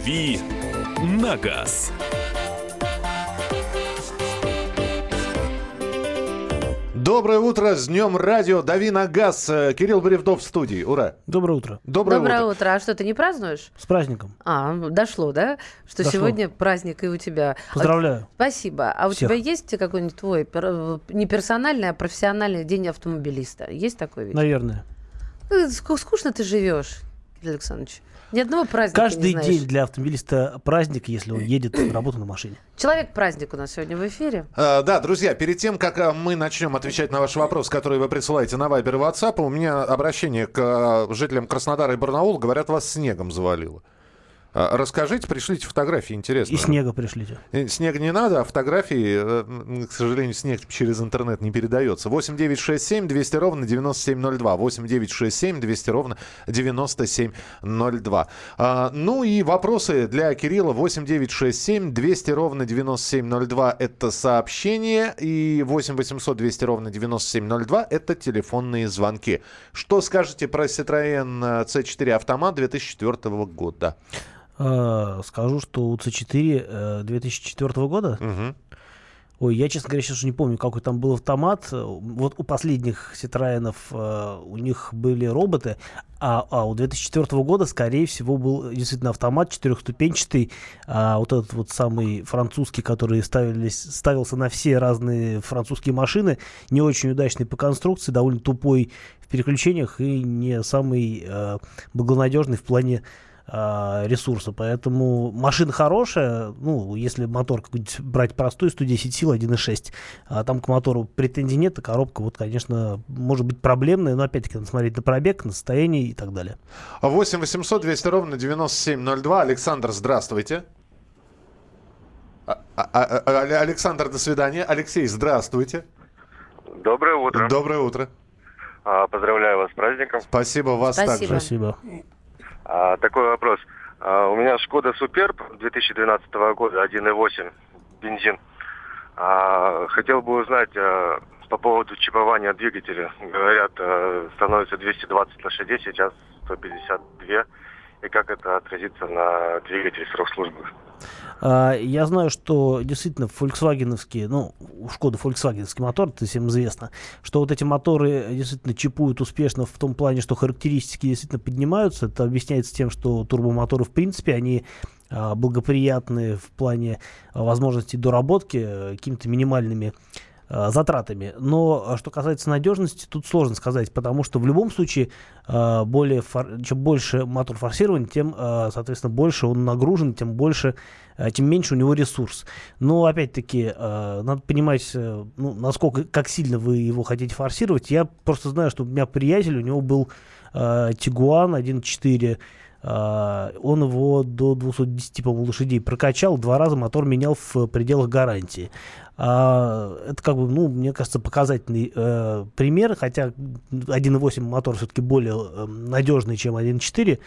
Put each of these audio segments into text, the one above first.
«Дави на газ». Доброе утро, с днем радио, дави на газ. Э, Кирилл Бревдов в студии, ура. Доброе утро. Доброе, Доброе утро. утро. А что, ты не празднуешь? С праздником. А, дошло, да? Что Дошло. сегодня праздник и у тебя. Поздравляю. А, спасибо. А у Всех. тебя есть какой-нибудь твой пер- не персональный, а профессиональный день автомобилиста? Есть такой ведь? Наверное. Э, ск- Скучно ты живешь, Кирилл Александрович. Ни одного праздника Каждый не знаешь. день для автомобилиста праздник, если он едет на работу на машине. Человек-праздник у нас сегодня в эфире. Э, Да, друзья, перед тем, как э, мы начнем отвечать на ваши вопросы, которые вы присылаете на Вайбер и WhatsApp, у меня обращение к э, жителям Краснодара и Барнаула. Говорят, вас снегом завалило. Э, Расскажите, пришлите фотографии, интересно. И снега пришлите. Э, Снег не надо, а фотографии, э, к сожалению, снег через интернет не передается. 8 9 6 7 200 ровно 9702. 8 9 6 7 200 ровно 9702. А, ну и вопросы для Кирилла. 8 9 6 7 200 ровно 9702 это сообщение. И 8 800 200 ровно 9702 это телефонные звонки. Что скажете про Citroёn C4 автомат 2004 года? Э, Скажу, что у C4 э, 2004 года, Мгм. ой, я, честно говоря, сейчас уже не помню, какой там был автомат. Вот у последних Citroёnов э, у них были роботы, а, а у 2004 года, скорее всего, был действительно автомат четырехступенчатый, а вот этот вот самый французский, который ставились, ставился на все разные французские машины, не очень удачный по конструкции, довольно тупой в переключениях и не самый э, благонадежный в плане а, ресурса. Поэтому машина хорошая, ну, если мотор какой-нибудь брать простой, 110 сил, 1.6, а там к мотору претензий нет, а коробка, вот, конечно, может быть проблемная, но опять-таки надо смотреть на пробег, на состояние и так далее. 8 800 200 ровно 9702. Александр, здравствуйте. А- а- а- а- Александр, до свидания. Алексей, здравствуйте. Доброе утро. Доброе утро. А, Поздравляю вас с праздником. Спасибо вас Спасибо. также. Спасибо. А, Такой вопрос. А, У меня Шкода Суперб 2012 года, 1.8, бензин. А, Хотел бы узнать а, по поводу чипования двигателя. Говорят, а, становится 220 лошадей, сейчас 152. И как это отразится на двигателе срок службы? А, Я знаю, что действительно фольксвагеновские, ну, у Шкода фольксвагеновский мотор, это всем известно, что вот эти моторы действительно чипуют успешно в том плане, что характеристики действительно поднимаются. Это объясняется тем, что турбомоторы, в принципе, они а, благоприятны в плане а, возможности доработки э, какими-то минимальными затратами. Но а, что касается надежности, тут сложно сказать, потому что в любом случае а, более чем больше мотор форсирован, тем, соответственно, больше он нагружен, тем больше, тем меньше у него ресурс. Но опять-таки надо понимать, э, ну, насколько, как сильно вы его хотите форсировать. Я просто знаю, что у меня приятель, у него был Тигуан 1.4 а, он его до 210, по-моему, лошадей прокачал, два раза мотор менял в пределах гарантии. А, это как бы, ну, мне кажется, показательный э, пример, хотя 1.8 мотор все-таки более э, надежный, чем 1.4.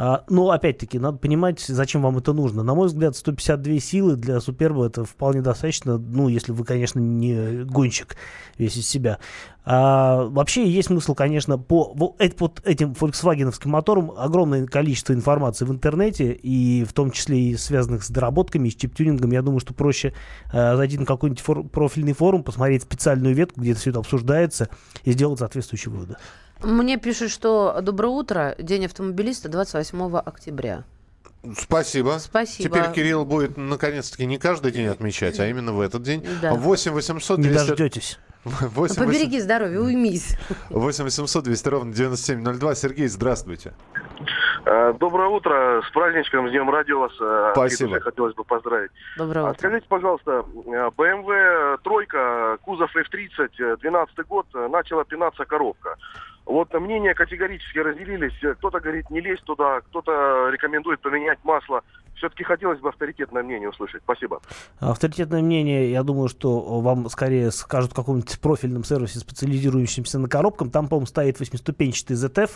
А, но, опять-таки, надо понимать, зачем вам это нужно. На мой взгляд, 152 силы для Суперба это вполне достаточно, ну, если вы, конечно, не гонщик весь из себя. А, вообще есть смысл, конечно, по вот, эт- вот этим фольксвагеновским моторам огромное количество информации в интернете, и в том числе и связанных с доработками, и с чип-тюнингом. Я думаю, что проще э, зайти на какой-нибудь фор- профильный форум, посмотреть специальную ветку, где это все это обсуждается, и сделать соответствующие выводы. Мне пишут, что доброе утро, день автомобилиста 28 октября. Спасибо. Спасибо. Теперь Кирилл будет наконец-таки не каждый день отмечать, а именно в этот день. Да. 8 800 Не 200... дождетесь. 8 Побереги здоровье, уймись. 8 800 200 ровно 9702. Сергей, здравствуйте. Э, Доброе утро. С праздничком, с Днем Радио вас. э, Спасибо. Хотелось бы поздравить. Доброе А утро. скажите, пожалуйста, э, BMW тройка, кузов F30, 12 год, э, начала пинаться коробка. Вот мнения категорически разделились. Э, Кто-то говорит, не лезь туда, кто-то рекомендует поменять масло. Все-таки хотелось бы авторитетное мнение услышать. Спасибо. Авторитетное мнение, я думаю, что вам скорее скажут в каком-нибудь профильном сервисе, специализирующемся на коробкам. Там, по-моему, стоит восьмиступенчатый ZF.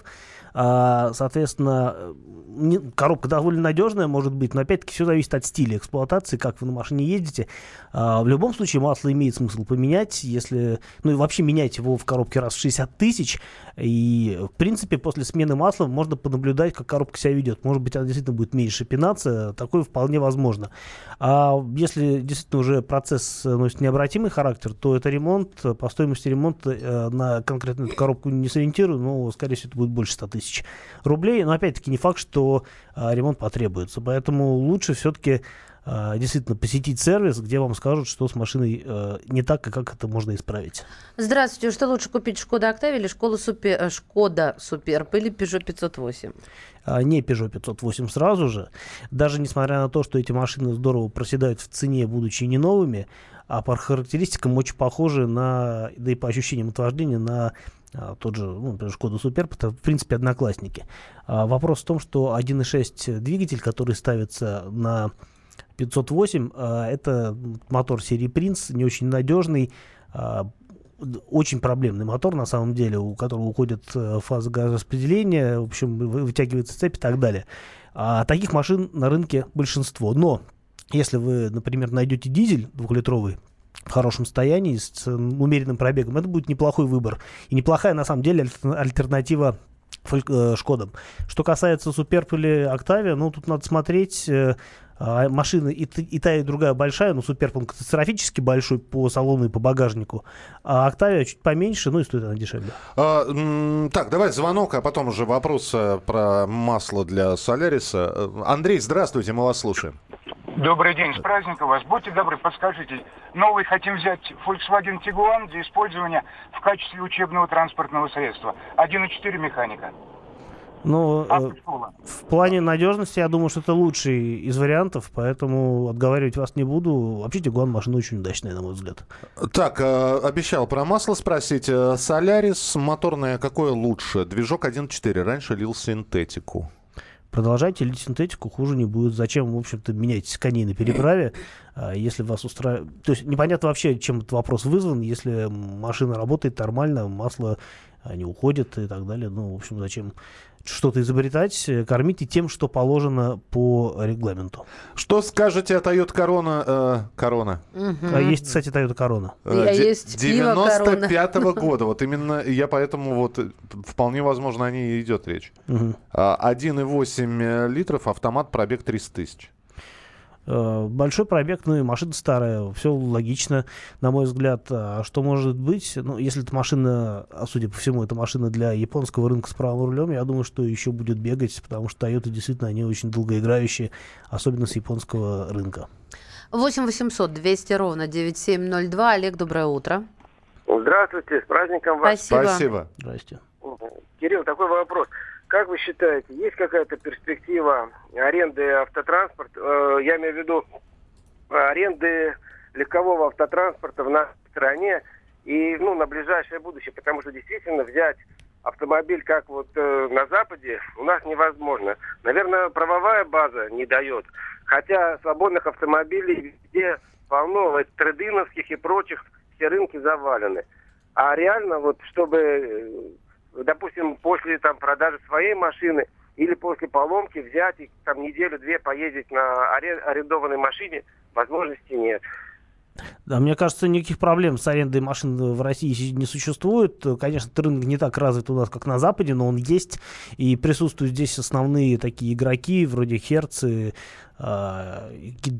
А, соответственно, э, коробка довольно надежная, может быть, но опять-таки все зависит от стиля эксплуатации, как вы на машине ездите. А, в любом случае масло имеет смысл поменять, если, ну и вообще менять его в коробке раз в 60 тысяч, и в принципе после смены масла можно понаблюдать, как коробка себя ведет. Может быть, она действительно будет меньше пинаться, такое вполне возможно. А если действительно уже процесс носит необратимый характер, то это ремонт, по стоимости ремонта э, на конкретно эту коробку не сориентирую, но, скорее всего, это будет больше 100 тысяч рублей. Но опять-таки не факт, что э, ремонт потребуется. Поэтому лучше все-таки э, действительно посетить сервис, где вам скажут, что с машиной э, не так, и как это можно исправить. Здравствуйте. Что лучше купить, Шкода Октавия или Шкода Супер, э, Шкода Суперб или Peugeot 508? А не Peugeot 508 сразу же. Даже несмотря на то, что эти машины здорово проседают в цене, будучи не новыми, а по характеристикам очень похожи на, да и по ощущениям от вождения, на а, тот же, ну, например, Шкода Суперб, это, в принципе, одноклассники. А вопрос в том, что 1.6 двигатель, который ставится на 508, а, это мотор серии Принц, не очень надежный, а, очень проблемный мотор, на самом деле, у которого уходит э, фаза газораспределения, в общем, вытягивается цепь и так далее. А таких машин на рынке большинство. Но если вы, например, найдете дизель двухлитровый, в хорошем состоянии, с умеренным пробегом, это будет неплохой выбор. И неплохая, на самом деле, альтернатива Шкодам. Что касается Суперб или Октавия, ну, тут надо смотреть, э, а, машины и, и та, и другая большая, но Суперб он катастрофически большой по салону и по багажнику, а Октавия чуть поменьше, ну и стоит она дешевле. А, так, давай звонок, а потом уже вопрос э, про масло для Соляриса. Андрей, здравствуйте, мы вас слушаем. Добрый день, с праздником вас. Будьте добры, подскажите, новый хотим взять Volkswagen Tiguan для использования в качестве учебного транспортного средства. 1,4 механика. Ну, э, в плане надежности, я думаю, что это лучший из вариантов, поэтому отговаривать вас не буду. Вообще, Тигуан машина очень удачная, на мой взгляд. Так, э, обещал про масло спросить. Солярис моторное какое лучше? Движок 1.4. Раньше лил синтетику. Продолжайте лить синтетику, хуже не будет. Зачем, в общем-то, менять коней на переправе, а, если вас устраивает... То есть непонятно вообще, чем этот вопрос вызван. Если машина работает нормально, масло не уходит и так далее. Ну, в общем, зачем что-то изобретать, э, кормите тем, что положено по регламенту. Что скажете о Toyota Corona? Э, Corona. Угу. А есть, кстати, Toyota Corona. Э, а есть 95 -го года. Вот именно я поэтому вот э, вполне возможно о ней идет речь. Угу. 1,8 литров, автомат, пробег 300 тысяч. Э, большой пробег, ну и машина старая, все логично, на мой взгляд. А что может быть? Ну, если это машина, а судя по всему, это машина для японского рынка с правым рулем, я думаю, что еще будет бегать, потому что Toyota действительно, они очень долгоиграющие, особенно с японского рынка. 8 800 200 ровно 9702. Олег, доброе утро. Здравствуйте, с праздником вас. Спасибо. Спасибо. Здрасте. Кирилл, такой вопрос. Как вы считаете, есть какая-то перспектива аренды автотранспорта, э, я имею в виду аренды легкового автотранспорта в нашей стране и ну, на ближайшее будущее, потому что действительно взять автомобиль, как вот э, на Западе, у нас невозможно. Наверное, правовая база не дает. Хотя свободных автомобилей везде полно, вот, трейдиновских и прочих, все рынки завалены. А реально, вот, чтобы э, допустим, после там продажи своей машины или после поломки взять и там неделю-две поездить на арендованной машине, возможности нет. Да, мне кажется, никаких проблем с арендой машин в России не существует. Конечно, рынок не так развит у нас, как на Западе, но он есть. И присутствуют здесь основные такие игроки, вроде Херцы. А,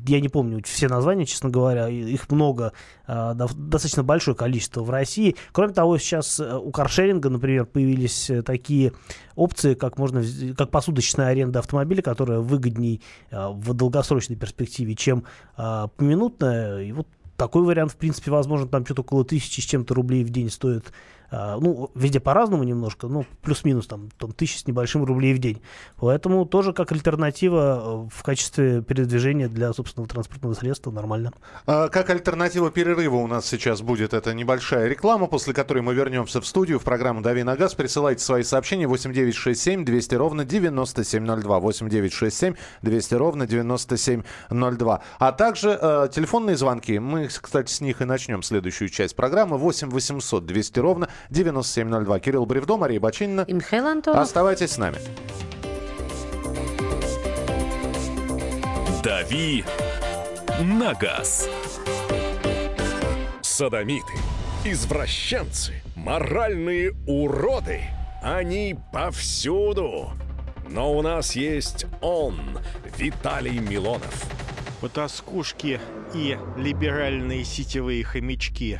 я не помню все названия, честно говоря. Их много, а, достаточно большое количество в России. Кроме того, сейчас э, у каршеринга, например, появились э, такие опции, как можно, как посудочная аренда автомобиля, которая выгодней а, в долгосрочной перспективе, чем поминутная. И вот такой вариант, в принципе, возможно, там что-то около тысячи с чем-то рублей в день стоит ну, везде по-разному немножко, ну, плюс-минус там, там тысяча с небольшим рублей в день. Поэтому тоже как альтернатива э, в качестве передвижения для собственного транспортного средства нормально. А, как альтернатива перерыва у нас сейчас будет эта небольшая реклама, после которой мы вернемся в студию в программу «Дави на газ». Присылайте свои сообщения 8967 200 ровно 9702. 8967 200 ровно 9702. А также э, телефонные звонки. Мы, кстати, с них и начнем следующую часть программы. 8 800 200 ровно 9702. Кирилл Бревдо, Мария Бочинина. И Михаил Антонов. Оставайтесь с нами. «Дави на газ». Садомиты, извращенцы, моральные уроды. Они повсюду. Но у нас есть он, Виталий Милонов. Потаскушки и либеральные сетевые хомячки.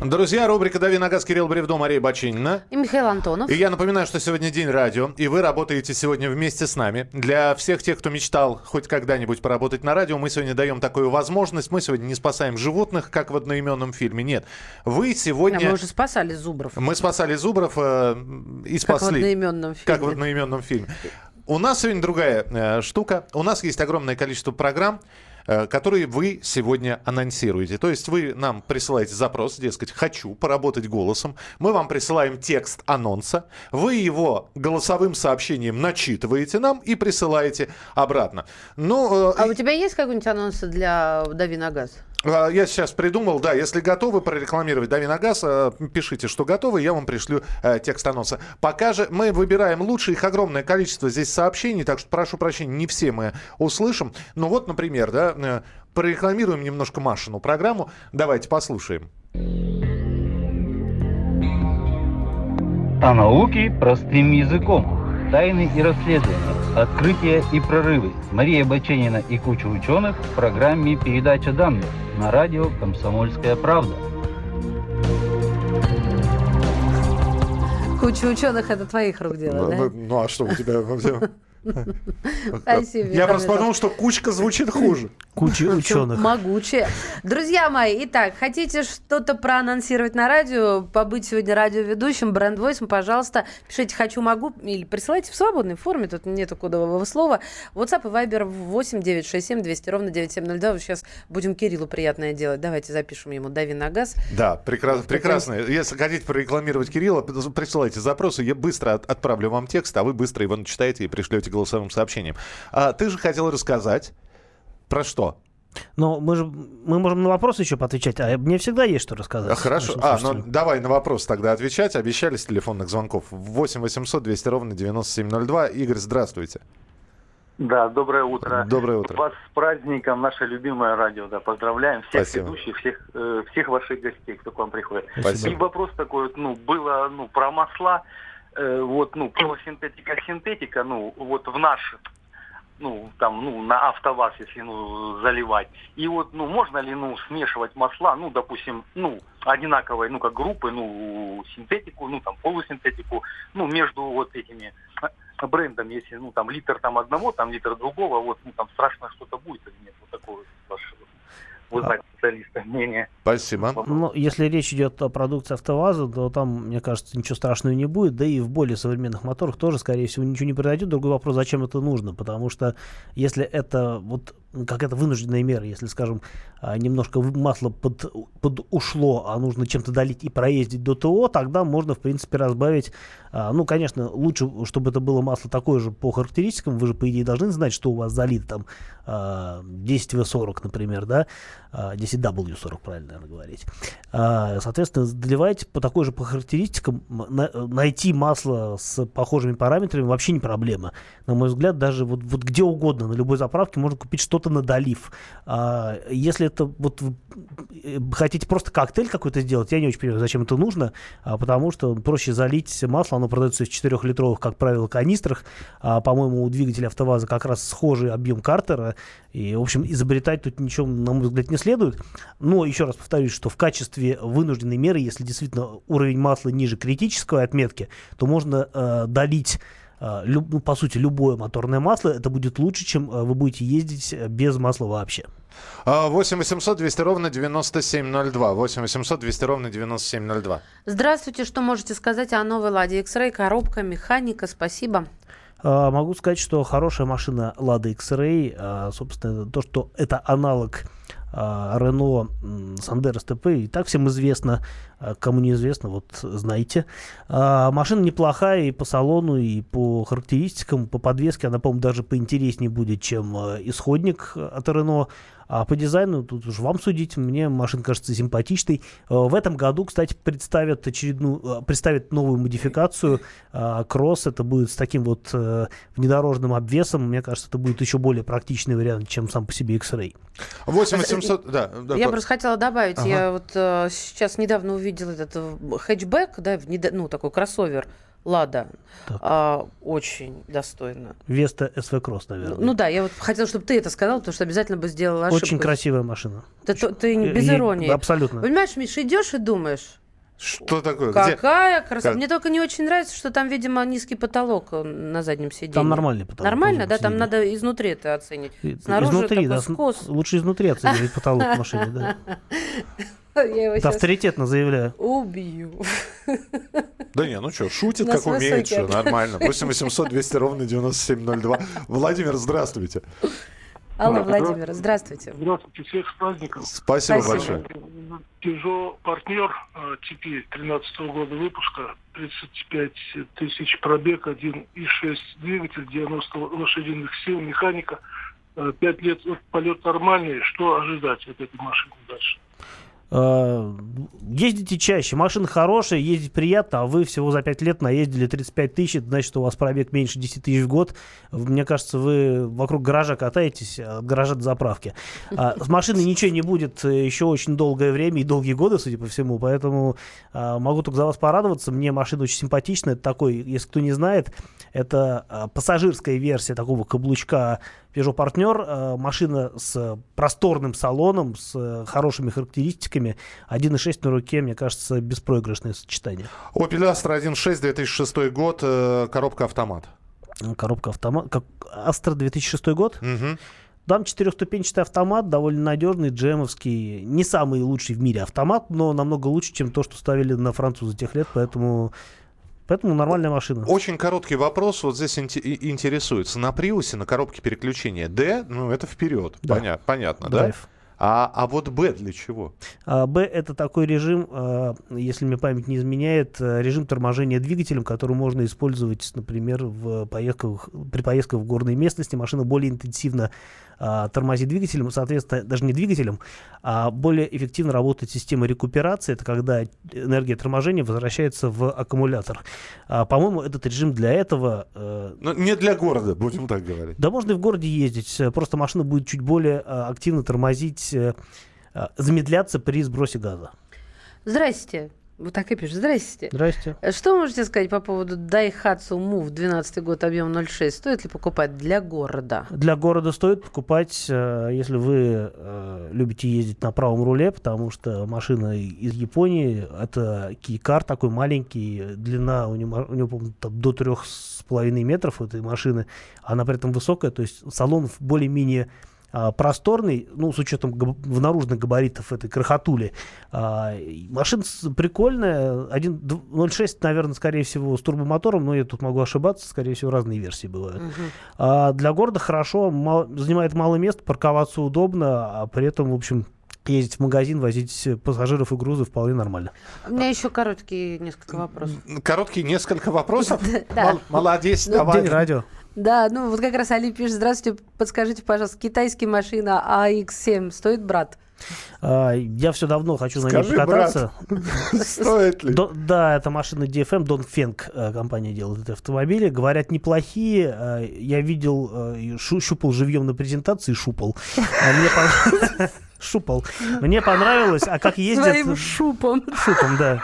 Друзья, рубрика «Дави на газ» Кирилл Бревдо, Мария Бачинина. И Михаил Антонов. И я напоминаю, что сегодня день радио, и вы работаете сегодня вместе с нами. Для всех тех, кто мечтал хоть когда-нибудь поработать на радио, мы сегодня даем такую возможность. Мы сегодня не спасаем животных, как в одноименном фильме. Нет. Вы сегодня... А мы уже спасали зубров. Мы спасали зубров э, и спасли... Как в одноименном фильме. Как в одноименном фильме. У нас сегодня другая э, штука. У нас есть огромное количество программ, которые вы сегодня анонсируете. То есть вы нам присылаете запрос, дескать, хочу поработать голосом. Мы вам присылаем текст анонса. Вы его голосовым сообщением начитываете нам и присылаете обратно. Ну, э, А у тебя есть какой-нибудь анонс для «Дави на газ»? А, Я сейчас придумал, да, если готовы прорекламировать «Дави на газ», э, пишите, что готовы, я вам пришлю э, текст анонса. Пока же мы выбираем лучшие, их огромное количество здесь сообщений, так что прошу прощения, не все мы услышим. Ну вот, например, да, э, прорекламируем немножко Машину программу. Давайте послушаем. О науке простым языком. Тайны и расследования. Открытия и прорывы. Мария Баченина и куча ученых в программе «Передача данных» на радио «Комсомольская правда». Куча ученых это твоих рук дело, да? Ну, ну, а что у тебя? Спасибо, Я просто подумал, что кучка звучит хуже. Куча ученых. Могучие. Друзья мои, итак, хотите что-то проанонсировать на радио, побыть сегодня радиоведущим, бренд-войсом, пожалуйста, пишите «хочу, могу» или присылайте в свободной форме, тут нету кодового слова. WhatsApp и Viber 8 967 200 ровно 9702. Вот сейчас будем Кириллу приятное делать. Давайте запишем ему «Дави на газ». Да, прекрасно. прекрасно. Если хотите прорекламировать Кирилла, присылайте запросы, я быстро от- отправлю вам текст, а вы быстро его начитаете и пришлете голосовым сообщением. А ты же хотел рассказать про что? Но мы же мы можем на вопросы еще поотвечать, а мне всегда есть что рассказать. А, Хорошо. А, ну давай на вопрос тогда отвечать. Обещали с телефонных звонков. 8 800 200 ровно 9702. Игорь, здравствуйте. Да, доброе утро. Доброе утро. Вас с праздником, наше любимое радио, да, поздравляем всех Спасибо. ведущих, всех, э, всех ваших гостей, кто к вам приходит. Спасибо. И вопрос такой, ну, было, ну, про масла, э, вот, ну, полусинтетика, синтетика, ну, вот в наш, ну, там, ну, на АвтоВАЗ, если, ну, заливать. И вот, ну, можно ли, ну, смешивать масла, ну, допустим, ну, одинаковой, ну, как группы, ну, синтетику, ну, там, полусинтетику, ну, между вот этими э, брендами, если, ну, там, литр там одного, там, литр другого, вот, ну, там, страшно что-то будет или нет, вот такое вот ваше, вы знаете, специалиста мнение. Спасибо. Ну, если речь идет о продукции АвтоВАЗа, то там, мне кажется, ничего страшного не будет. Да и в более современных моторах тоже, скорее всего, ничего не произойдет. Другой вопрос, зачем это нужно? Потому что если это вот ну, как это вынужденная мера, если, скажем, а, немножко масло под, под ушло, а нужно чем-то долить и проездить до ТО, тогда можно, в принципе, разбавить. А, ну, конечно, лучше, чтобы это было масло такое же по характеристикам. Вы же, по идее, должны знать, что у вас залит там а, 10В40, например, да, W40, правильно, наверное, говорить. А, соответственно, доливать по такой же по характеристикам, э, найти масло с похожими параметрами вообще не проблема. На мой взгляд, даже вот, вот где угодно, на любой заправке можно купить что-то на долив. А, если это вот э, хотите просто коктейль какой-то сделать, я не очень понимаю, зачем это нужно, а, потому что проще залить масло, оно продается из 4-литровых, как правило, канистрах. По-моему, у двигателя АвтоВАЗа как раз схожий объем картера. И, в общем, изобретать тут ничем, на мой взгляд, не следует. Но еще раз повторюсь, что в качестве вынужденной меры, если действительно уровень масла ниже критической отметки, то можно э, долить э, люб- ну, по сути, любое моторное масло, это будет лучше, чем э, вы будете ездить э, без масла вообще. А, 8 800 200 ровно 9702. 8 800 200 ровно 9702. Здравствуйте, что можете сказать о новой «Ладе X-Ray»? Коробка, механика, спасибо. А, могу сказать, что хорошая машина Lada X-Ray, а, собственно, то, что это аналог Рено Сандер СТП, и так всем известно, а, кому неизвестно, вот знаете. А, машина неплохая и по салону, и по характеристикам, по подвеске, она, по-моему, даже поинтереснее будет, чем а, исходник от Рено. А по дизайну, тут уж вам судить, мне машина кажется симпатичной. А, В этом году, кстати, представят очередную, а, представят новую модификацию а, Кросс. Это будет с таким вот э, внедорожным обвесом. Мне кажется, это будет еще более практичный вариант, чем сам по себе X-Ray. 8800, да. да, Я просто хотела добавить, Ага. я вот э, сейчас недавно увидела этот э, хэтчбэк, да, внедо- ну такой кроссовер Лада, А, очень достойно. Веста SV Cross, наверное. Ну да, я вот хотела, чтобы ты это сказал, потому что обязательно бы сделала ошибку. Очень красивая машина. Ты, то- ты не- Э, без и- иронии. абсолютно. Понимаешь, Миш, идешь и думаешь, Что такое? Где? какая красота. Как? Мне только не очень нравится, что там, видимо, низкий потолок э, на заднем сиденье. Там нормальный потолок Нормально, да? Там надо изнутри это оценить. Снаружи изнутри, такой да, скос. лучше изнутри оценивать потолок в машине, да. Я его авторитетно заявляю. убью. Да не, ну что, шутит, как умеет, что нормально. 8 800 200 ровно 9702. Владимир, здравствуйте. Алла Владимир, здравствуйте. Здравствуйте, всех с праздником. Спасибо, Спасибо. большое. Peugeot партнер TP 13 года выпуска, 35 тысяч пробег, 1,6 двигатель, 90 лошадиных сил, механика. Э, Пять лет вот, полет нормальный. Что ожидать от этой машины дальше? Э, Ездите чаще, машина хорошая, ездить приятно, а вы всего за 5 лет наездили 35 тысяч, значит, у вас пробег меньше 10 тысяч в год. Мне кажется, вы вокруг гаража катаетесь, а от гаража до заправки. А, С машиной ничего не будет э, еще очень долгое время и долгие годы, судя по всему, поэтому а, могу только за вас порадоваться. Мне машина очень симпатичная. Это такой, если кто не знает, это а, пассажирская версия такого каблучка Peugeot Partner. А, Машина с просторным салоном, с э, хорошими характеристиками. 1.6 на руке, мне кажется, беспроигрышное сочетание. Opel Astra 1.6, 2006 год, э, коробка автомат. Коробка автомат. Как Astra 2006 год? Мгм. Там четырехступенчатый автомат, довольно надежный, джемовский. Не самый лучший в мире автомат, но намного лучше, чем то, что ставили на француза тех лет, поэтому, поэтому нормальная машина. Очень короткий вопрос, вот здесь интересуется. На Приусе, на коробке переключения D, ну это вперед, Да. Поня- понятно, Драйв. да? А, а вот Б для чего? А, Б это такой режим, а, если мне память не изменяет, а, режим торможения двигателем, который можно использовать, например, в поездках, при поездках в горной местности. Машина более интенсивно а, тормозит двигателем, соответственно, даже не двигателем, а более эффективно работает система рекуперации. Это когда энергия торможения возвращается в аккумулятор. А, по-моему, этот режим для этого э, Ну, не для города, будем так говорить. да можно и в городе ездить, э, просто машина будет чуть более а, активно тормозить, э, замедляться при сбросе газа. Здрасте. Вот так и пишет. Здрасте. Здрасте. Э, Что можете сказать по поводу Daihatsu Move 12 год, объем 0,6? Стоит ли покупать для города? Для города стоит покупать, э, если вы э, любите ездить на правом руле, потому что машина из Японии, это Kia такой маленький, длина у него, у него там до трех с половиной метров этой машины, она при этом высокая, то есть салон более-менее просторный, ну, с учетом габ- в наружных габаритов этой крохотули. А, машина прикольная, 1.06, наверное, скорее всего, с турбомотором, но я тут могу ошибаться, скорее всего, разные версии бывают. А для города хорошо, занимает мало места, парковаться удобно, а при этом, в общем, ездить в магазин, возить пассажиров и грузы вполне нормально. У меня еще короткие несколько вопросов. Короткие несколько вопросов. Да. Мол- Молодец, Ну, давай. День радио. Да, ну вот как раз Али пишет, здравствуйте, подскажите, пожалуйста, китайская машина AX7 стоит, брат? А, я все давно хочу на ней Скажи, брат, покататься. стоит ли? До- да, это машина DFM, Dongfeng э, компания делает эти автомобили. Говорят, неплохие. Э, Я видел, э, щупал живьем на презентации, шупал. А мне пон- Шупал. Мне понравилось, а как ездят... Своим шупом. Шупом, да.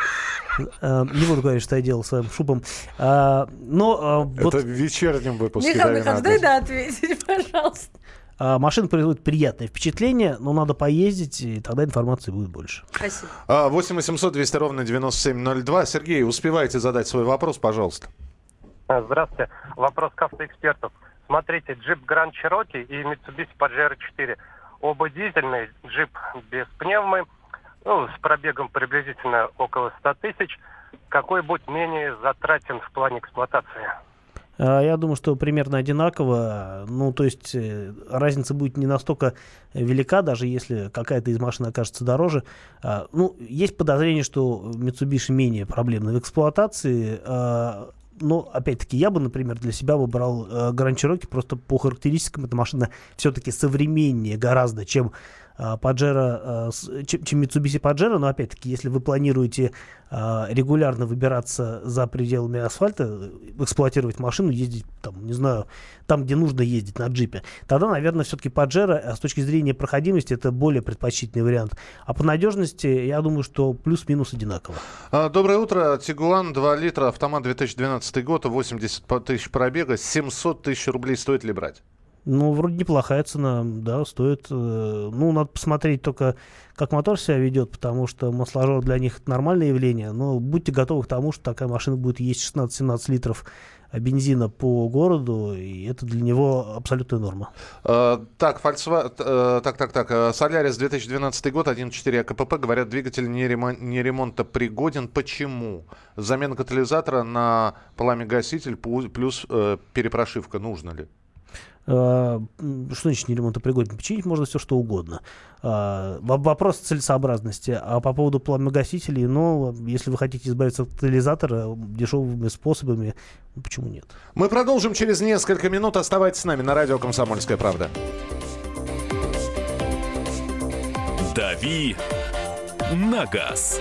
Э, Не буду говорить, что я делал своим шупом. А, Но э, вот Это в вечернем выпуске. Михаил Михайлович, дай да ответить, пожалуйста. а, машина производит приятное впечатление, но надо поездить, и тогда информации будет больше. Спасибо. А, 8 800 200 ровно 9702. Сергей, успевайте задать свой вопрос, пожалуйста. А, Здравствуйте. Вопрос к автоэксперту. Смотрите, джип Grand Cherokee и Mitsubishi Pajero 4. Оба дизельные, джип без пневмы, ну, с пробегом приблизительно около 100 тысяч. Какой будет менее затратен в плане эксплуатации? А, Я думаю, что примерно одинаково. Ну, то есть э, разница будет не настолько велика, даже если какая-то из машин окажется дороже. А, Ну, есть подозрение, что Mitsubishi менее проблемны в эксплуатации. Но, опять-таки, я бы, например, для себя выбрал э, Grand Cherokee просто по характеристикам. Эта машина все-таки современнее гораздо, чем Pajero, а, с- чем, Mitsubishi Pajero, но опять-таки, если вы планируете а, регулярно выбираться за пределами асфальта, э, эксплуатировать машину, ездить там, не знаю, там, где нужно ездить на джипе, тогда, наверное, все-таки а с точки зрения проходимости это более предпочтительный вариант. А по надежности, я думаю, что плюс-минус одинаково. А, Доброе утро. Тигуан 2 литра, автомат 2012 год, 80 по- тысяч пробега, 700 тысяч рублей стоит ли брать? Ну, вроде неплохая цена, да, стоит. э, Ну, надо посмотреть только, как мотор себя ведет, потому что масложор для них это нормальное явление. Но будьте готовы к тому, что такая машина будет есть 16-17 литров э, бензина по городу, и это для него абсолютная норма. Э, Так, Volkswagen, э, так, так, так, э, Солярис 2012 год, 1.4 АКПП, говорят, двигатель не, ремон- не ремонта пригоден. Почему? Замена катализатора на пламя-гаситель плюс э, перепрошивка нужно ли? Э, Что значит не ремонтопригоден? Починить можно все, что угодно. Во- Вопрос целесообразности. А по поводу пламя-гасителей, ну, если вы хотите избавиться от катализатора дешевыми способами, ну, почему нет? Мы продолжим через несколько минут. Оставайтесь с нами на радио «Комсомольская правда». «Дави на газ».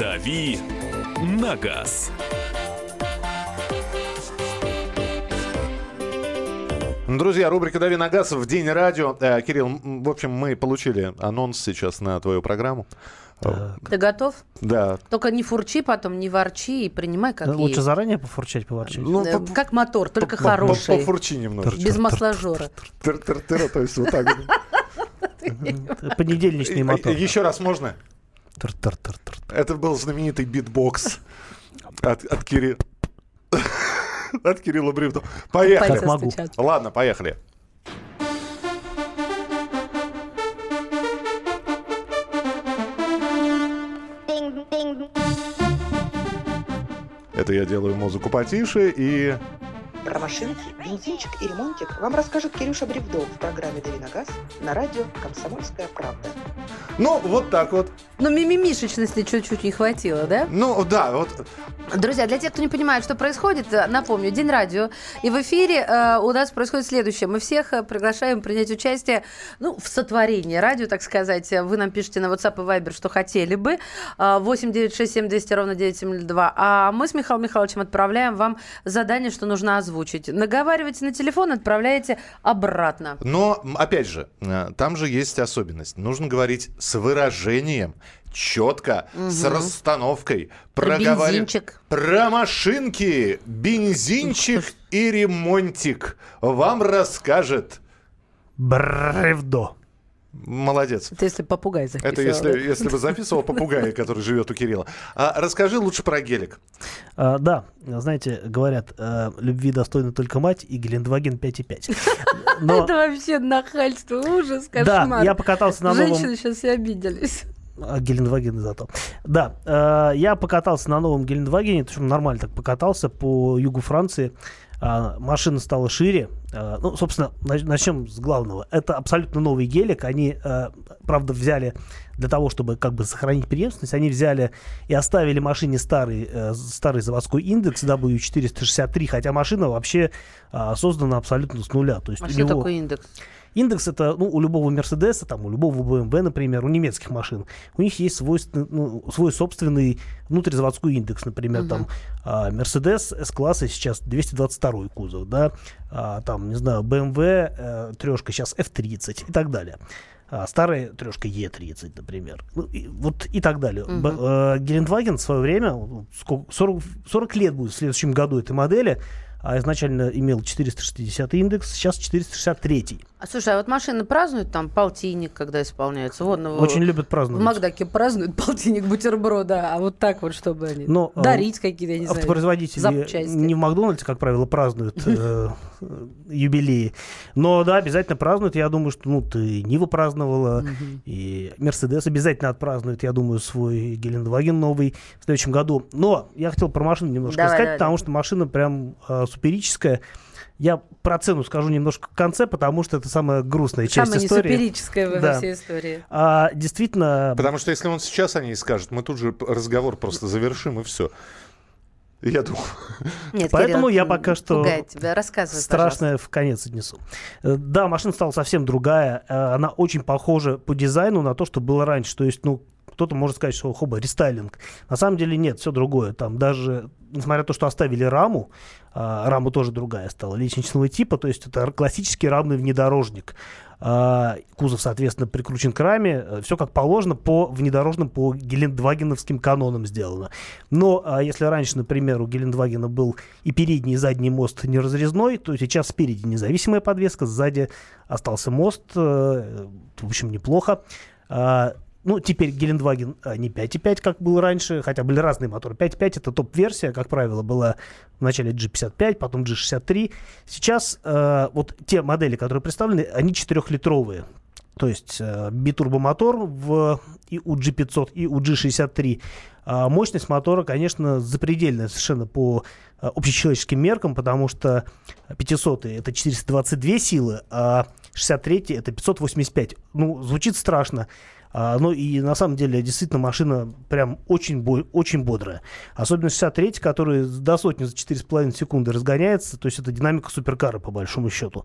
«Дави на газ». Друзья, рубрика «Дави на газ» в День радио. Э, Кирилл, в общем, мы получили анонс сейчас на твою программу. Э, Ты готов? Да. Только не фурчи потом, не ворчи и принимай как Лучше есть. заранее пофурчать, поворчать. Э, как мотор, только по- по- хороший. пофурчи немножечко. Без масложора. То есть вот так вот. Понедельничный мотор. Еще раз можно? Это был знаменитый битбокс от, от Кирилла. От Кирилла Бревдо. Поехали. Как могу. Ладно, поехали. Это я делаю музыку потише и... Про машинки, бензинчик и ремонтик вам расскажет Кирюша Бревдо в программе «Дави на газ» на радио «Комсомольская правда». Ну, вот так вот. Ну, мимимишечности чуть-чуть не хватило, да? Ну, да, вот. Друзья, для тех, кто не понимает, что происходит, напомню, День радио. И в эфире э, у нас происходит следующее. Мы всех э, приглашаем принять участие ну, в сотворении радио, так сказать. Вы нам пишете на WhatsApp и Viber, что хотели бы. Э, 8 967 200 ровно 9702. А мы с Михаилом Михайловичем отправляем вам задание, что нужно озвучить. Наговаривайте на телефон, отправляете обратно. Но, опять же, э, там же есть особенность. Нужно говорить с выражением, четко, с Мгм. расстановкой. Про Проговари- бензинчик. Про машинки, бензинчик и ремонтик вам расскажет. Бревдо. Молодец. Это если попугай записывал. Это если, да? если бы записывал попугая, который живет у Кирилла. А расскажи лучше про гелик. А, да, знаете, говорят, э, любви достойна только мать и Гелендваген 5,5. Но Это вообще нахальство, ужас, Да, кошмар. я покатался на новом- Женщины сейчас все обиделись. А Гелендваген зато. Да, э, я покатался на новом Гелендвагене, причем нормально так покатался по югу Франции. А, машина стала шире. А, ну, собственно, нач- начнем с главного. Это абсолютно новый гелик. Они, э, правда, взяли для того, чтобы как бы сохранить преемственность, они взяли и оставили машине старый, э, старый заводской индекс W463, хотя машина вообще а, создана абсолютно с нуля. То есть А что него... такое индекс? Индекс это ну, у любого Мерседеса, там, у любого BMW, например, у немецких машин. У них есть свойственный, ну, свой собственный внутризаводской индекс. Например, Мгм. там а, Mercedes S-класса сейчас 222 кузов, да, а, там, не знаю, BMW э, трешка сейчас F30 и так далее. А, старая трешка Е30, например. Ну, и, вот и так далее. Б- э, Гелендваген в свое время, ну, сколько- 40, 40 лет будет в следующем году этой модели, а изначально имел 460 индекс, сейчас 463. А слушай, а вот машины празднуют там полтинник, когда исполняется? Вон, ну, Очень любят В праздновать. Макдаке празднуют полтинник бутерброда, а вот так вот, чтобы они Но, а, дарить какие-то, не знаю, Автопроизводители запчасти. не в Макдональдсе, как правило, празднуют э, юбилеи. Но да, обязательно празднуют. Я думаю, что ну, ты Нива праздновала, и Мерседес обязательно отпразднует, я думаю, свой Гелендваген новый в следующем году. Но я хотел про машину немножко Давай, сказать, давай, потому давай. что машина прям э, суперическая. Я про цену скажу немножко в конце, потому что это самая грустная часть Самое истории. несуперическое в Да. всей истории. А, действительно, Потому что если он сейчас о ней скажет, мы тут же разговор просто завершим и все. Я думаю. Нет, Поэтому Кирилл, я пока что тебя. Рассказывай, страшное в конец отнесу. Э, Да, машина стала совсем другая. Э, Она очень пожа по дизайну на то, что было раньше. То есть, ну, кто-то может сказать, что хоба, рестайлинг. На самом деле нет, все другое. Там даже, несмотря на то, что оставили раму, а, рама тоже другая стала, лестничного типа, то есть это классический рамный внедорожник. А, Кузов, соответственно, прикручен к раме. Все как положено по внедорожным, по гелендвагеновским канонам сделано. Но а, если раньше, например, у Гелендвагена был и передний, и задний мост неразрезной, то сейчас спереди независимая подвеска, сзади остался мост. э, В общем, неплохо. Ну, теперь Гелендваген а, не 5.5, как был раньше, хотя были разные моторы. 5.5 это топ-версия, как правило, была в начале G55, потом G63. Сейчас э, вот те модели, которые представлены, они 4-литровые. То есть э, битурбомотор в, и у G500, и у G63. А мощность мотора, конечно, запредельная совершенно по э, общечеловеческим меркам, потому что 500 это 422 силы, а 63 это 585. Ну, звучит страшно. А, ну и на самом деле действительно машина прям очень, бо- очень бодрая. Особенно 63 который до сотни за 4,5 секунды разгоняется. То есть это динамика суперкара по большому счету.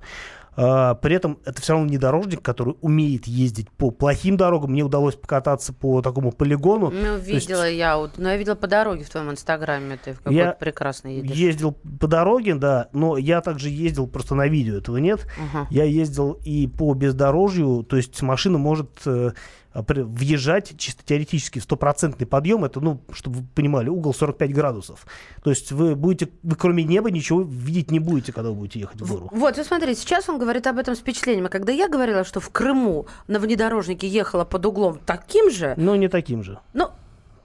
А, при этом это все равно внедорожник, который умеет ездить по плохим дорогам. Мне удалось покататься по такому полигону. Ну, То есть видела я, вот, ну, я видела по дороге в твоем инстаграме, ты в какой-то Я прекрасный едешь. Ездил по дороге, да, но я также ездил, просто на видео этого нет. Ага. Я ездил и по бездорожью, то есть машина может э, въезжать чисто теоретически в стопроцентный подъем, это, ну, чтобы вы понимали, угол 45 градусов. То есть вы будете, вы кроме неба ничего видеть не будете, когда вы будете ехать в гору. Вот, вот смотри, сейчас он говорит об этом с впечатлением. А когда я говорила, что в Крыму на внедорожнике ехала под углом таким же, Но не таким же. ну,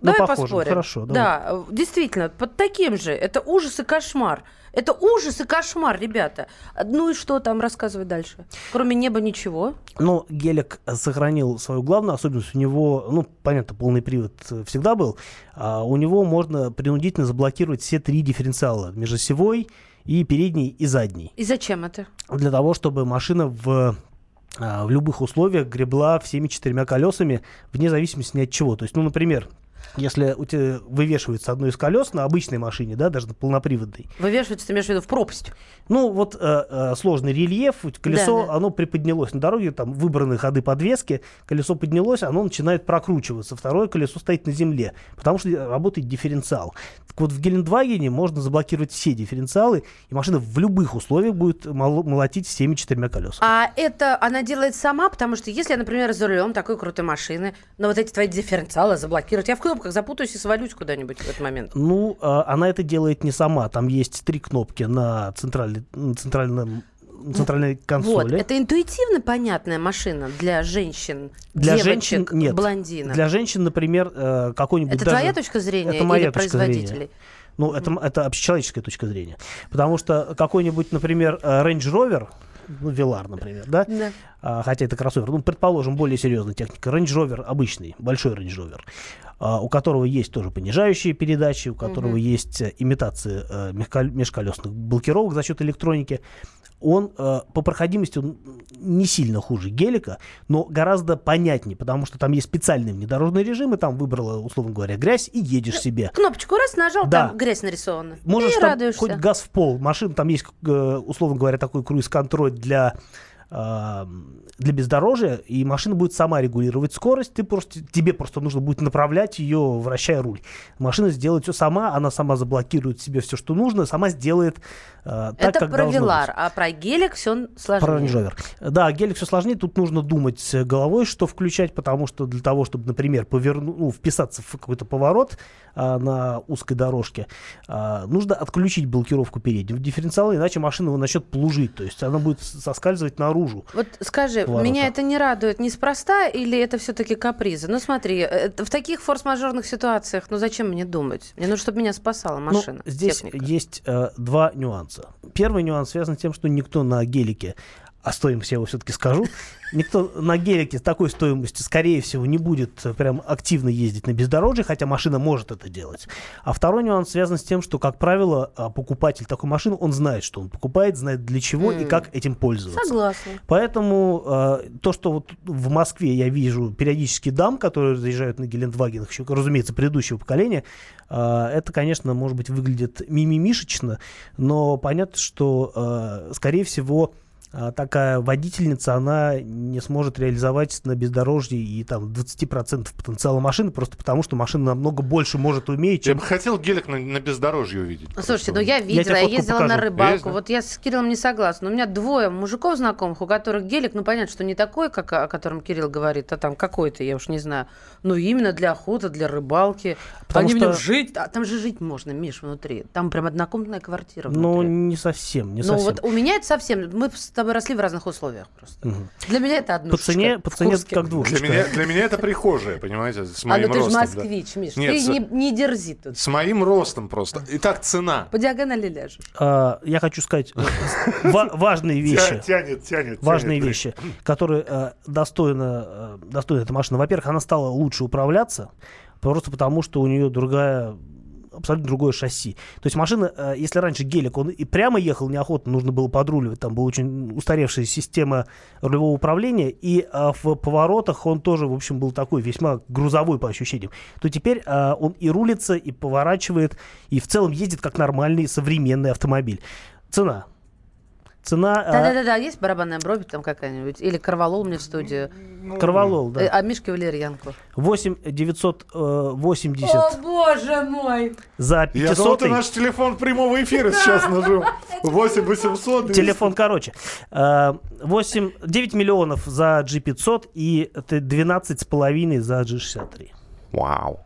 Ну, давай похоже. поспорим. Хорошо, давай. Да, действительно, под таким же. Это ужас и кошмар. Это ужас и кошмар, ребята. Ну и что там рассказывать дальше? Кроме неба ничего. Но Гелик сохранил свою главную особенность. У него, ну, понятно, полный привод э, всегда был. А у него можно принудительно заблокировать все три дифференциала. Межосевой и передний, и задний. И зачем это? Для того, чтобы машина в а, в любых условиях гребла всеми четырьмя колесами, вне зависимости ни от чего. То есть, ну, например, если у тебя вывешивается одно из колес на обычной машине, да, даже на полноприводной, Вывешивается, ты имеешь в виду, в пропасть. ну, вот э, э, сложный рельеф, колесо, Да, да. оно приподнялось на дороге, там выбраны ходы подвески, колесо поднялось, оно начинает прокручиваться, второе колесо стоит на земле, потому что работает дифференциал. Так вот, в Гелендвагене можно заблокировать все дифференциалы, и машина в любых условиях будет мол- молотить всеми четырьмя колесами. А это она делает сама, потому что если я, например, за рулем такой крутой машины, но вот эти твои дифференциалы заблокировать, я в кнопках запутаюсь и свалюсь куда-нибудь в этот момент. Ну, а, она это делает не сама. Там есть три кнопки на, центральной- на центральном центральной консоли. Вот, это интуитивно понятная машина для женщин, Для девочек, женщин нет. блондинок. Для женщин, например, э, какой-нибудь Это даже- твоя точка зрения Это моя или точка производителей? зрения. Ну, это, это общечеловеческая точка зрения. Потому что какой-нибудь, например, э, Range Rover, ну, Velar, например, да? Да. А, хотя это кроссовер, ну, предположим, более серьезная техника. Range Rover обычный, большой Range Rover, а, у которого есть тоже понижающие передачи, у которого Мгм. есть э, имитация мягко- межколесных блокировок за счет электроники. Он э, по проходимости он не сильно хуже гелика, но гораздо понятнее, потому что там есть специальный внедорожный режим, и там выбрала, условно говоря, грязь, и едешь себе. Кнопочку раз нажал, Да. там грязь нарисована. Можешь и там радуешься. хоть газ в пол. Машина, там есть, э, условно говоря, такой круиз-контроль для для бездорожья, и машина будет сама регулировать скорость, ты просто, тебе просто нужно будет направлять ее, вращая руль. Машина сделает все сама, она сама заблокирует себе все, что нужно, сама сделает э, так, Это как про Вилар, а про гелик все сложнее. Про Range Rover. Да, гелик все сложнее. Тут нужно думать э, головой, что включать, потому что для того, чтобы, например, поверну, ну, вписаться в какой-то поворот а, на узкой дорожке, а, нужно отключить блокировку переднего дифференциала, иначе машина начнет плужить, то есть она будет соскальзывать наружу. Вот скажи, Поворота. меня это не радует неспроста или это все-таки капризы? Ну смотри, э, в таких форс-мажорных ситуациях, ну зачем мне думать? Мне нужно, чтобы меня спасала машина. Ну, здесь техника. есть э, два нюанса. Первый нюанс связан с тем, что никто на гелике, а стоимость я его все-таки скажу, никто на гелике такой стоимостью, скорее всего, не будет э, прям активно ездить на бездорожье, хотя машина может это делать. А второй нюанс связан с тем, что, как правило, а, покупатель такой машины, он знает, что он покупает, знает для чего и М. как этим пользоваться. Согласна. Поэтому э, то, что вот в Москве я вижу периодически дам, которые заезжают на Гелендвагенах, еще, разумеется, предыдущего поколения, э, это, конечно, может быть, выглядит мимимишечно, но понятно, что, э, скорее всего, а, такая водительница, она не сможет реализовать на бездорожье и там 20% потенциала машины, просто потому что машина намного больше может уметь, Я чем... бы хотел гелик на, на бездорожье увидеть. Слушайте, ну я Я видела, я, фотку ездила покажу. на рыбалку. Есть, да? Вот я с Кириллом не согласна. У меня двое мужиков знакомых, у которых гелик, ну понятно, что не такой, как о котором Кирилл говорит, а там какой-то, я уж не знаю. Ну именно для охоты, для рыбалки. Потому Они в нем что- жить, а там же жить можно, Миш, внутри. Там прям однокомнатная квартира Ну, не совсем, не ну совсем. вот у меня это совсем, мы с тобой росли в разных условиях просто. Мгм. Для меня это одно. По цене, по цене как двушечка. Для меня, для меня это прихожая, понимаете, с А моим ну ты же ростом. да. москвич, Миш, Нет, ты с, не, не дерзи тут. с моим ростом просто. Итак, цена. По диагонали ляжешь. А, я хочу сказать э, ва- важные вещи. Тя- Тянет, тянет. Важные вещи, которые э, достойна, э, достойна эта машина. Во-первых, она стала лучше управляться, просто потому что у нее другая абсолютно другое шасси. То есть машина, э, если раньше гелик, он и прямо ехал неохотно, нужно было подруливать, там была очень устаревшая система рулевого управления, и э, в поворотах он тоже, в общем, был такой весьма грузовой по ощущениям, то теперь э, он и рулится, и поворачивает, и в целом ездит как нормальный современный автомобиль. Цена. Цена... э, Да-да-да, есть барабанная бровь там какая-нибудь? Или Карвалол мне в студию? Карвалол, да. Э, А Мишка Валерьянку. 8 980 О, боже мой! за Я думал, 500 ты наш телефон прямого эфира сейчас нажал. 8 800. Телефон короче. Э, 8, 9 миллионов за G500 и это 12 с половиной за G63. Вау.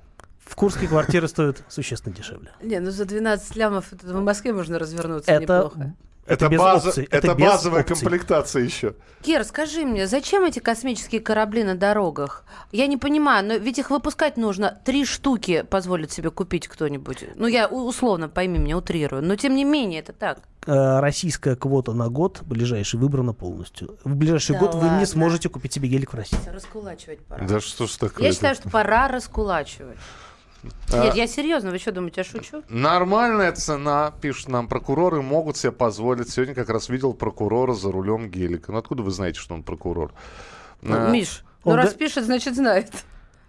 В Курске квартиры стоят существенно дешевле. Не, ну за 12 лямов в Москве можно развернуться Это, неплохо. Это, без база- опций. это без базовая опций. комплектация еще. Кир, скажи мне, зачем эти космические корабли на дорогах? Я не понимаю, но ведь их выпускать нужно. Три штуки позволит себе купить кто-нибудь. Ну, я условно, пойми меня, утрирую. Но тем не менее, это так. Э, Российская квота на год ближайший выбрана полностью. В ближайший Да год вы ладно. не сможете купить себе гелик в России. Раскулачивать пора. Да что ж такое? Я считаю, что пора раскулачивать. А- Нет, я серьезно, вы что думаете, я шучу? Нормальная цена, пишут нам прокуроры, могут себе позволить. Сегодня как раз видел прокурора за рулем гелика. Ну откуда вы знаете, что он прокурор? А, Миш, ну Он раз пишет, значит знает.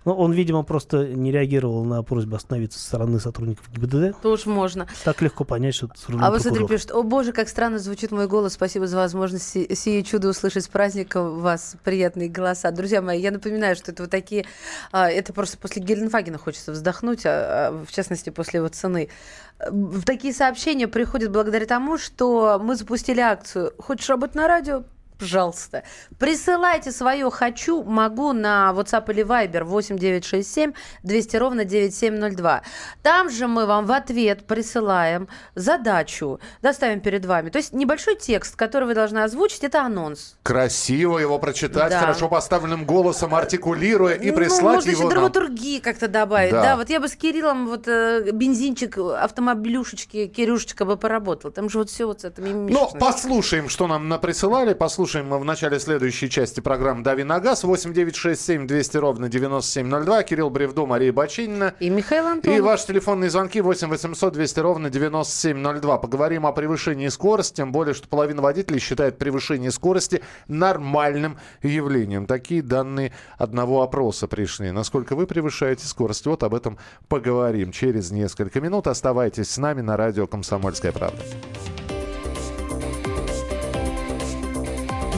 Ну, он, видимо, просто не реагировал на просьбу остановиться со стороны сотрудников ГИБДД. То уж можно. Так легко понять, что это с А вот смотри, пишет, о боже, как странно звучит мой голос, спасибо за возможность си- сие чудо услышать с праздником вас, приятные голоса. Друзья мои, я напоминаю, что это вот такие, а, это просто после Геленфагена хочется вздохнуть, а, а, в частности, после его цены. Э, В такие сообщения приходят благодаря тому, что мы запустили акцию «Хочешь работать на радио?» Пожалуйста. Присылайте свое «хочу», могу на WhatsApp или Viber 8967 200 ровно 9702. Там же мы вам в ответ присылаем задачу, доставим перед вами. То есть небольшой текст, который вы должны озвучить, это анонс. Красиво его прочитать, Да. хорошо поставленным голосом, артикулируя и Ну, прислать можно его еще драматургии как-то добавить. Да. Да. вот я бы с Кириллом вот э, бензинчик, автомобилюшечки, Кирюшечка бы поработал. Там же вот все вот с этими Ну, послушаем, что нам наприсылали. Послушаем мы в начале следующей части программы «Дави на газ». 8967 200 ровно 9702. Кирилл Бревдо, Мария Бочинина. И Михаил Антонов. И ваши телефонные звонки 8 800 200 ровно 9702. Поговорим о превышении скорости, тем более, что половина водителей считает превышение скорости нормальным явлением. Такие данные одного опроса пришли. Насколько вы превышаете скорость? Вот об этом поговорим через несколько минут. Оставайтесь с нами на радио «Комсомольская правда».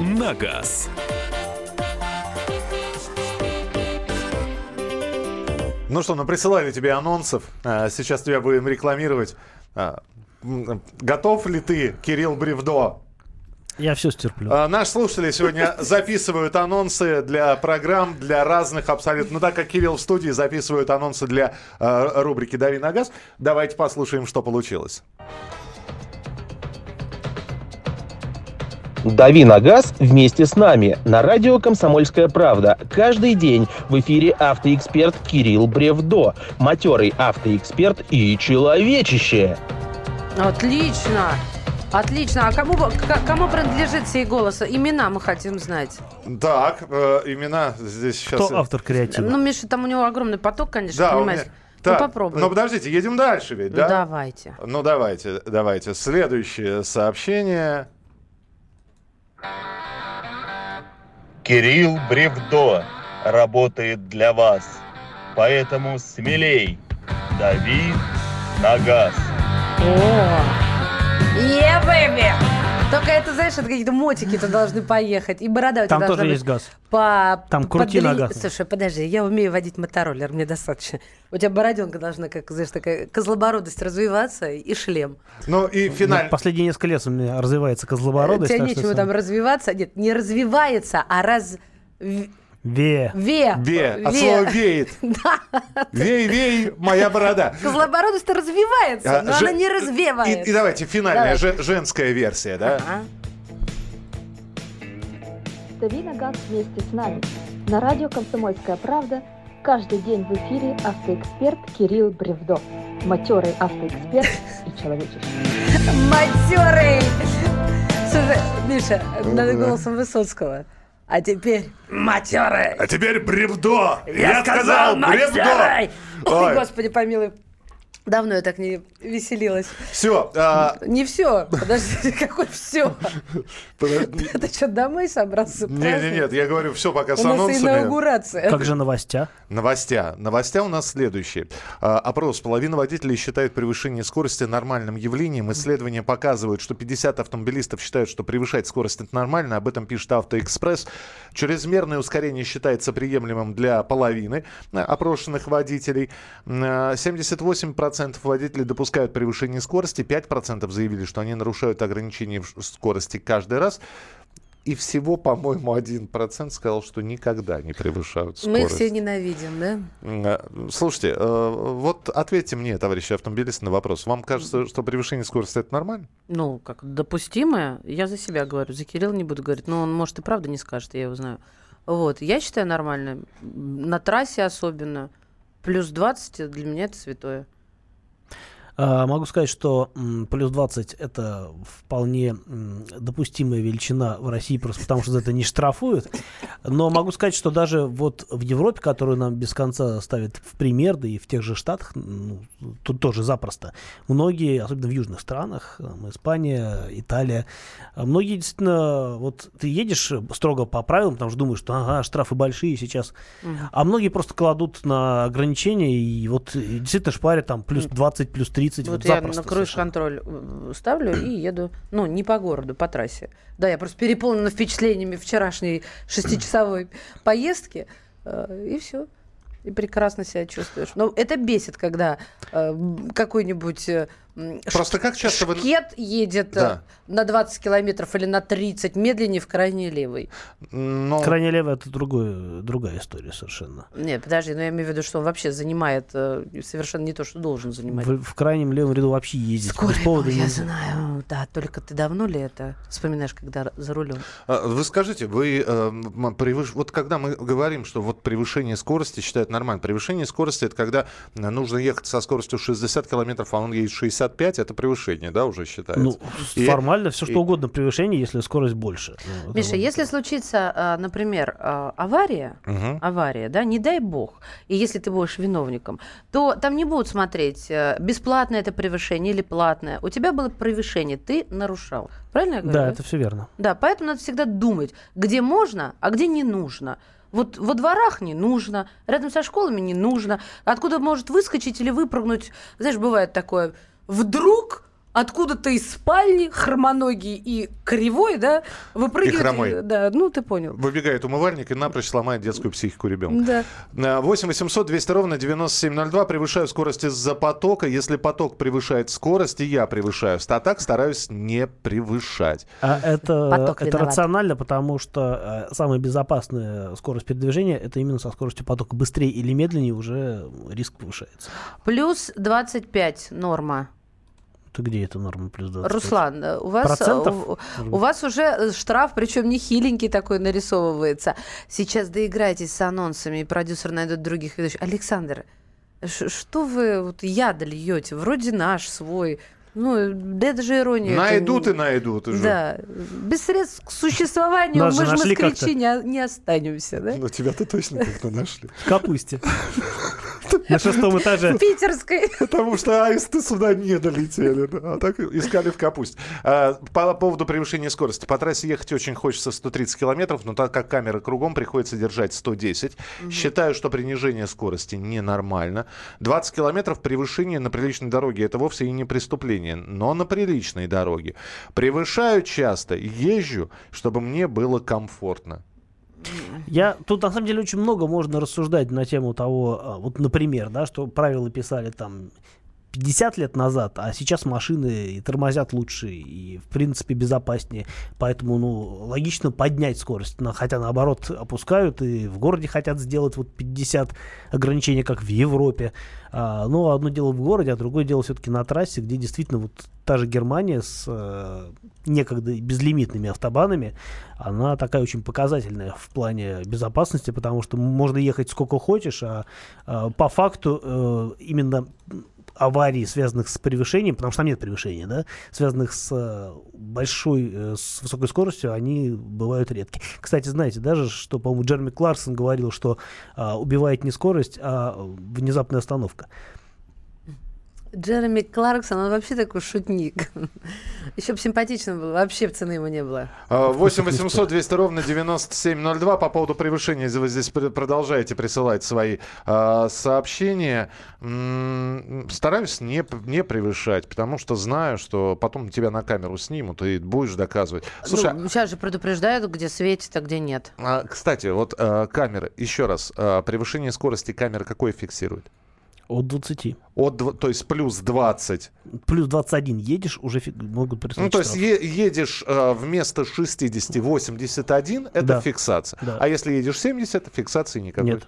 на газ». Ну что, ну присылали тебе анонсов. А, Сейчас тебя будем рекламировать. А, Готов ли ты, Кирилл Бревдо? Я все стерплю. А, Наши слушатели сегодня записывают анонсы для программ, для разных абсолютно. Ну, так как Кирилл в студии записывают анонсы для э, рубрики «Дави на газ», давайте послушаем, что получилось. «Дави на газ» вместе с нами на радио «Комсомольская правда». Каждый день в эфире автоэксперт Кирилл Бревдо, матерый автоэксперт и человечище. Отлично! Отлично. А кому, к- кому принадлежит сей голос? Имена мы хотим знать. Так, э, имена здесь сейчас... Кто автор креатива? Ну, Миша, там у него огромный поток, конечно, Да, понимаешь? меня- Ну, Так, попробуй. Ну, подождите, едем дальше ведь, Ну, да? давайте. Ну, давайте, давайте. Следующее сообщение. Кирилл Бревдо работает для вас. Поэтому смелей, дави на газ. О! Е, бэби! Только это, знаешь, это какие-то мотики-то должны поехать. И борода у тебя Там должна тоже быть есть газ. По, Там крути подлин- нога. Слушай, подожди, я умею водить мотороллер, мне достаточно. У тебя бороденка должна, как, знаешь, такая козлобородость развиваться и шлем. Ну и Ну, Последние несколько лет у меня развивается У козлобородость. тебя так что нечего там развиваться. Нет, не развивается, а раз... Ве. Ве. Ве. От Ве. слова веет. Да. Вей, вей, моя борода. Козлобородость-то развивается, А, но же- она не И, развивается. и давайте финальная Давай. же- женская версия, да? Ага. Дави на газ вместе с нами. На радио «Комсомольская правда» каждый день в эфире автоэксперт Кирилл Бревдо. Матерый автоэксперт и человеческий. Матерый! Слушай, Миша, надо голосом Высоцкого. А теперь матерый! А теперь бревдо! Я сказал матерый! Ой, Ой. господи, помилуй. Давно я так не веселилась. Все, Не все. Подожди, какой все? Ты что, домой собрался? нет, нет, нет, я говорю, все пока У с нас анонсами. инаугурация. Как же новостя? Новостя. Новостя у нас следующие. А, Опрос. Половина водителей считает превышение скорости нормальным явлением. Исследования показывают, что 50 автомобилистов считают, что превышать скорость это нормально. Об этом пишет Автоэкспресс. Чрезмерное ускорение считается приемлемым для половины а, опрошенных водителей. М, а, 78% водителей допускают превышение скорости. 5% заявили, что они нарушают ограничения в скорости каждый раз. И всего, по-моему, 1% сказал, что никогда не превышают скорость. Мы их все ненавидим, да? Э, Слушайте, э, вот ответьте мне, товарищи автомобилисты, на вопрос. Вам кажется, что превышение скорости это нормально? Ну, как допустимое, я за себя говорю, за Кирилла не буду говорить, но он, может, и правда не скажет, я его знаю. Вот, я считаю нормально. На трассе особенно. Плюс 20 для меня это святое. А, Могу сказать, что плюс 20 это вполне допустимая величина в России, просто потому что за это не штрафуют. Но могу сказать, что даже вот в Европе, которую нам без конца ставят в пример, да и в тех же Штатах, ну, тут тоже запросто, многие, особенно в южных странах, там, Испания, Италия, а многие действительно, вот ты едешь строго по правилам, потому что думаешь, что ага, штрафы большие сейчас, а многие просто кладут на ограничения и вот э, действительно шпарят там плюс 20, плюс 30, вот, Вот я на круиз-контроль э, ставлю и еду, ну, не по городу, по трассе. Да, я просто переполнена впечатлениями вчерашней шестичасовой поездки, э, и все. И прекрасно себя чувствуешь. Но это бесит, когда э, какой-нибудь э, Просто как часто вы- шкет едет э, Да. на 20 километров или на 30 медленнее в крайний левый. Но... Крайне левый это другое, другая история совершенно. Нет, подожди, но я имею в виду, что он вообще занимает э, совершенно не то, что должен занимать. В, в крайнем левом ряду вообще ездить без повода я нельзя. знаю, да, только ты давно ли это вспоминаешь, когда за рулем? А, Вы скажите, вы э, превыш- вот когда мы говорим, что вот превышение скорости считают нормально, превышение скорости это когда э, нужно ехать со скоростью 60 километров, а он едет 65, это превышение, да, уже считается. Ну, И- формально все и- что угодно превышение, если скорость больше. Ну, Миша, вот если случится, а, например, а, авария, Мгм. авария, да, не дай бог, и если ты будешь виновником, то там не будут смотреть, э, бесплатное это превышение или платное. У тебя было превышение, ты нарушал. Правильно я говорю? Да, это все верно. Да, поэтому надо всегда думать, где можно, а где не нужно. Вот во дворах не нужно, рядом со школами не нужно. Откуда может выскочить или выпрыгнуть, знаешь, бывает такое, вдруг откуда-то из спальни хромоногий и кривой, да, выпрыгивает. хромой. Да, ну ты понял. Выбегает умывальник и напрочь сломает детскую психику ребенка. Да. 8 800 200 ровно 9702. Превышаю скорость из-за потока. Если поток превышает скорость, и я превышаю. А так стараюсь не превышать. А это, Поток это виноват. рационально, потому что э, самая безопасная скорость передвижения это именно со скоростью потока. Быстрее или медленнее уже риск повышается. Плюс 25 норма. Ты где эта норма плюс 25? Руслан, э, у вас, э, Процентов? у, у вас уже э, штраф, причем не хиленький такой нарисовывается. Сейчас доиграйтесь с анонсами, и продюсер найдет других ведущих. Александр, что вы вот яд льете? Вроде наш, свой. Ну, да это же ирония. это Найдут не- и найдут уже. Да. Без средств к существованию Нас же мы же москвичи не, не останемся, да? Ну, тебя-то точно как-то нашли. В капусте. На шестом этаже. Питерской. Потому что аисты сюда не долетели. да. А так искали в капусте. А, По поводу превышения скорости. По трассе ехать очень хочется 130 километров, но так как камеры кругом, приходится держать 110. Считаю, что принижение скорости ненормально. 20 километров превышение на приличной дороге. Это вовсе и не преступление, но на приличной дороге. Превышаю часто, езжу, чтобы мне было комфортно. Я тут на самом деле очень много можно рассуждать на тему того, а, вот, например, да, что правила писали там 50 лет назад, а сейчас машины и тормозят лучше и, в принципе, безопаснее. Поэтому, ну, логично поднять скорость. На- хотя, наоборот, опускают и в городе хотят сделать вот 50 ограничений, как в Европе. А, ну, одно дело в городе, а другое дело все-таки на трассе, где действительно вот та же Германия с э, некогда безлимитными автобанами, она такая очень показательная в плане безопасности, потому что можно ехать сколько хочешь, а, а, по факту э, именно аварий, связанных с превышением, потому что там нет превышения, да, связанных с э, большой, э, с высокой скоростью, они бывают редки. Кстати, знаете, даже, что, по-моему, Джерми Кларксон говорил, что а, убивает не скорость, а внезапная остановка. Джереми Кларксон, он вообще такой шутник. Еще бы симпатично было, вообще цены ему не было. А, 8 800 200 ровно 9702. По поводу превышения, вы здесь пр- продолжаете присылать свои а, сообщения. М, Стараюсь не, не превышать, потому что знаю, что потом тебя на камеру снимут и будешь доказывать. Слушай, ну, сейчас же предупреждают, где светит, а где нет. а, кстати, вот а, камеры, еще раз, а, превышение скорости камеры какое фиксирует? От 20. От, то есть плюс 20. Плюс 21 едешь, уже фиг- могут прислать Ну, то есть штраф. е- едешь э, вместо 60 81, это Да. фиксация. Да. А если едешь 70, фиксации никакой. Нет.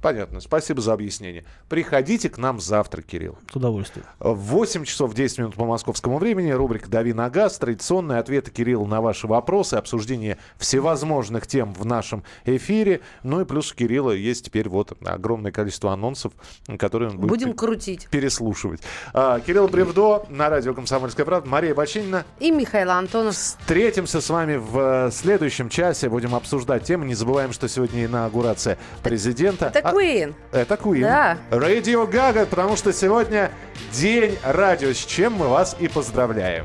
Понятно. Спасибо за объяснение. Приходите к нам завтра, Кирилл. С удовольствием. В 8 часов 10 минут по московскому времени. Рубрика «Дави на газ». Традиционные ответы Кирилла на ваши вопросы. Обсуждение всевозможных тем в нашем эфире. Ну и плюс у Кирилла есть теперь вот огромное количество анонсов, которые он будет Будем крутить. переслушивать. А, Кирилл Бревдо на радио «Комсомольская правда». Мария Бочинина. И Михаил Антонов. Встретимся с вами в следующем часе. Будем обсуждать темы. Не забываем, что сегодня инаугурация президента. Это А- Queen. это Queen. Да. Radio Gaga, потому что сегодня день радио, с чем мы вас и поздравляем.